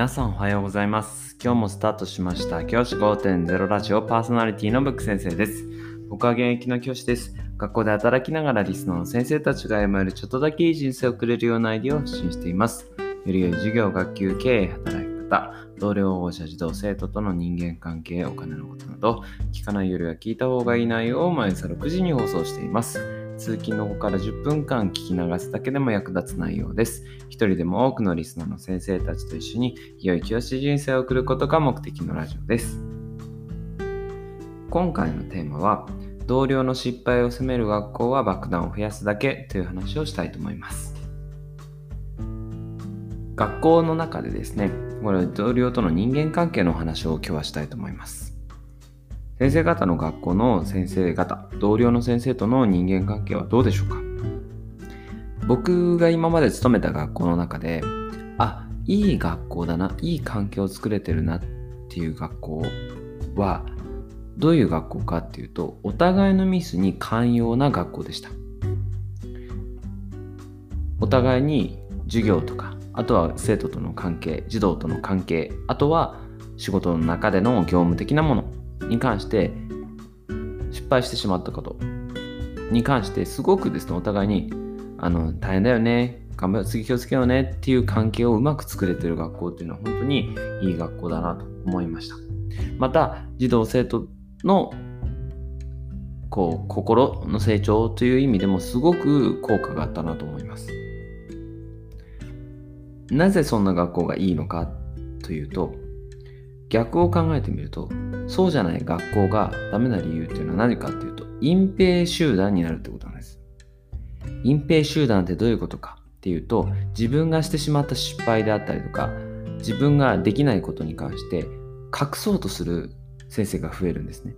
皆さんおはようございます。今日もスタートしました。教師5.0ラジオパーソナリティのブック先生です。僕は現役の教師です。学校で働きながらリスナーの先生たちが歩めるちょっとだけいい人生を送れるようなアイディアを発信しています。より良い授業、学級、経営、働き方、同僚、保護者、児童、生徒との人間関係、お金のことなど、聞かないよりは聞いた方がいい内容を毎朝6時に放送しています。通勤の後から10分間聞き流すだけでも役立つ内容です。一人でも多くのリスナーの先生たちと一緒に良い教師人生を送ることが目的のラジオです。今回のテーマは同僚の失敗を責める学校は爆弾を増やすだけという話をしたいと思います。学校の中でですね、これ同僚との人間関係の話を今日はしたいと思います。先生方の学校の先生方、同僚の先生との人間関係はどうでしょうか？僕が今まで勤めた学校の中で、あ、いい学校だな、いい環境を作れてるなっていう学校は、どういう学校かっていうと、お互いのミスに寛容な学校でした。お互いに授業とか、あとは生徒との関係、児童との関係、あとは仕事の中での業務的なものに関して失敗してしまったこと。に関してすごくですねお互いにあの大変だよね頑張次気をつけようねっていう関係をうまく作れてる学校っていうのは本当にいい学校だなと思いました。また児童生徒のこう心の成長という意味でもすごく効果があったなと思います。なぜそんな学校がいいのかというと逆を考えてみるとそうじゃない学校がダメな理由っていうのは何かっていうと隠蔽集団になるってことなんです。隠蔽集団ってどういうことかっていうと自分がしてしまった失敗であったりとか自分ができないことに関して隠そうとする先生が増えるんですね。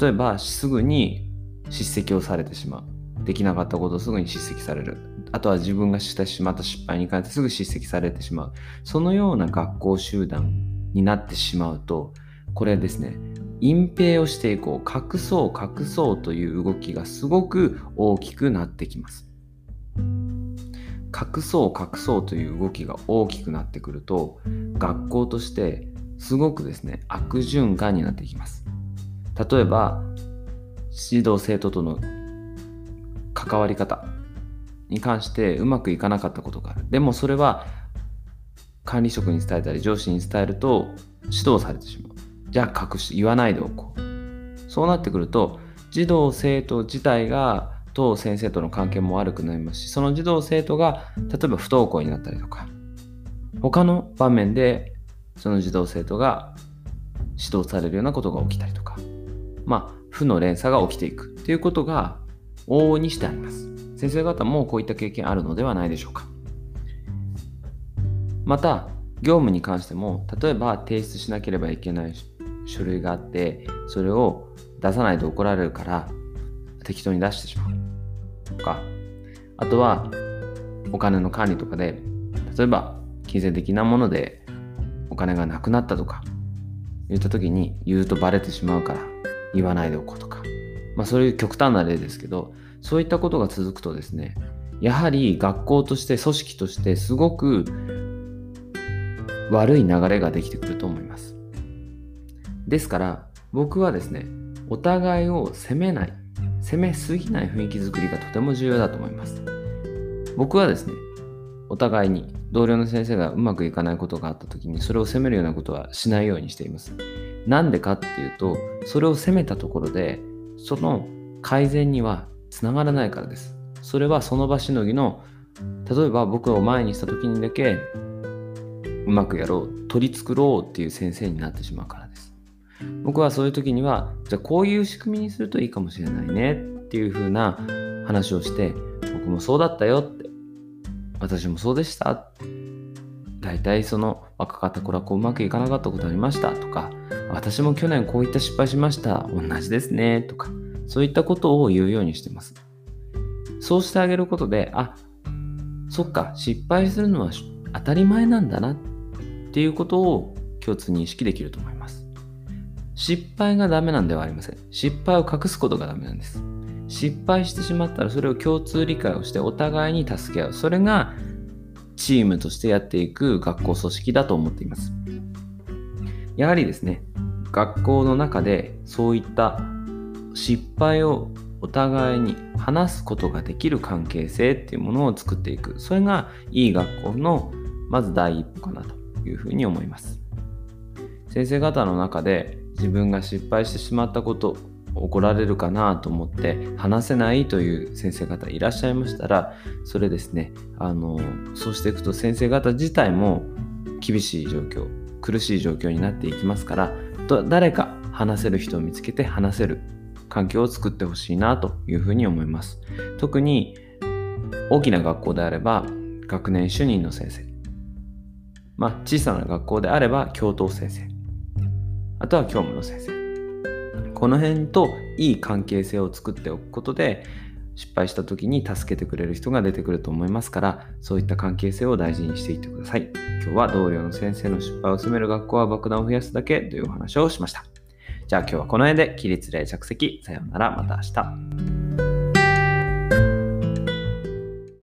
例えばすぐに叱責をされてしまう。できなかったことをすぐに叱責される。あとは自分がしてしまった失敗に関してすぐ叱責されてしまう。そのような学校集団になってしまうとこれですね隠蔽をしていこう隠そう隠そうという動きがすごく大きくなってきます。隠そう隠そうという動きが大きくなってくると学校としてすごくですね悪循環になっていきます。例えば指導生徒との関わり方に関してうまくいかなかったことがある。でもそれは管理職に伝えたり上司に伝えると指導されてしまう。じゃあ隠し言わないでおこう。そうなってくると児童生徒自体がと先生との関係も悪くなりますしその児童生徒が例えば不登校になったりとか他の場面でその児童生徒が指導されるようなことが起きたりとかまあ負の連鎖が起きていくっていうことが往々にしてあります。先生方もこういった経験あるのではないでしょうか。また業務に関しても例えば提出しなければいけない書類があってそれを出さないと怒られるから適当に出してしまう。とかあとはお金の管理とかで例えば金銭的なものでお金がなくなったとか言った時に言うとバレてしまうから言わないでおこうとか。まあそういう極端な例ですけどそういったことが続くとですねやはり学校として組織としてすごく悪い流れができてくると思います。ですから僕はですね、お互いを責めない、責めすぎない雰囲気づくりがとても重要だと思います。僕はですね、お互いに同僚の先生がうまくいかないことがあった時にそれを責めるようなことはしないようにしています。なんでかっていうと、それを責めたところで、その改善にはつながらないからです。それはその場しのぎの、例えば僕を前にした時にだけうまくやろう取り繕ろうっていう先生になってしまうからです。僕はそういう時にはじゃあこういう仕組みにするといいかもしれないねっていう風な話をして僕もそうだったよって私もそうでした。大体その若かった頃はこううまくいかなかったことありましたとか私も去年こういった失敗しました同じですねとかそういったことを言うようにしてます。そうしてあげることであそっか失敗するのは当たり前なんだなっていうことを共通認識できると思います。失敗がダメなんではありません。失敗を隠すことがダメなんです。失敗してしまったらそれを共通理解をしてお互いに助け合う。それがチームとしてやっていく学校組織だと思っています。やはりですね、学校の中でそういった失敗をお互いに話すことができる関係性っていうものを作っていく。それがいい学校のまず第一歩かなというふうに思います。先生方の中で自分が失敗してしまったこと怒られるかなと思って話せないという先生方いらっしゃいましたらそれですねあのそうしていくと先生方自体も厳しい状況苦しい状況になっていきますから誰か話せる人を見つけて話せる環境を作ってほしいなというふうに思います特に大きな学校であれば学年主任の先生まあ小さな学校であれば教頭先生。あとは教務の先生。この辺といい関係性を作っておくことで失敗した時に助けてくれる人が出てくると思いますからそういった関係性を大事にしていってください。今日は同僚の先生の失敗を責める学校は爆弾を増やすだけというお話をしました。じゃあ今日はこの辺で起立例着席。さようなら。また明日。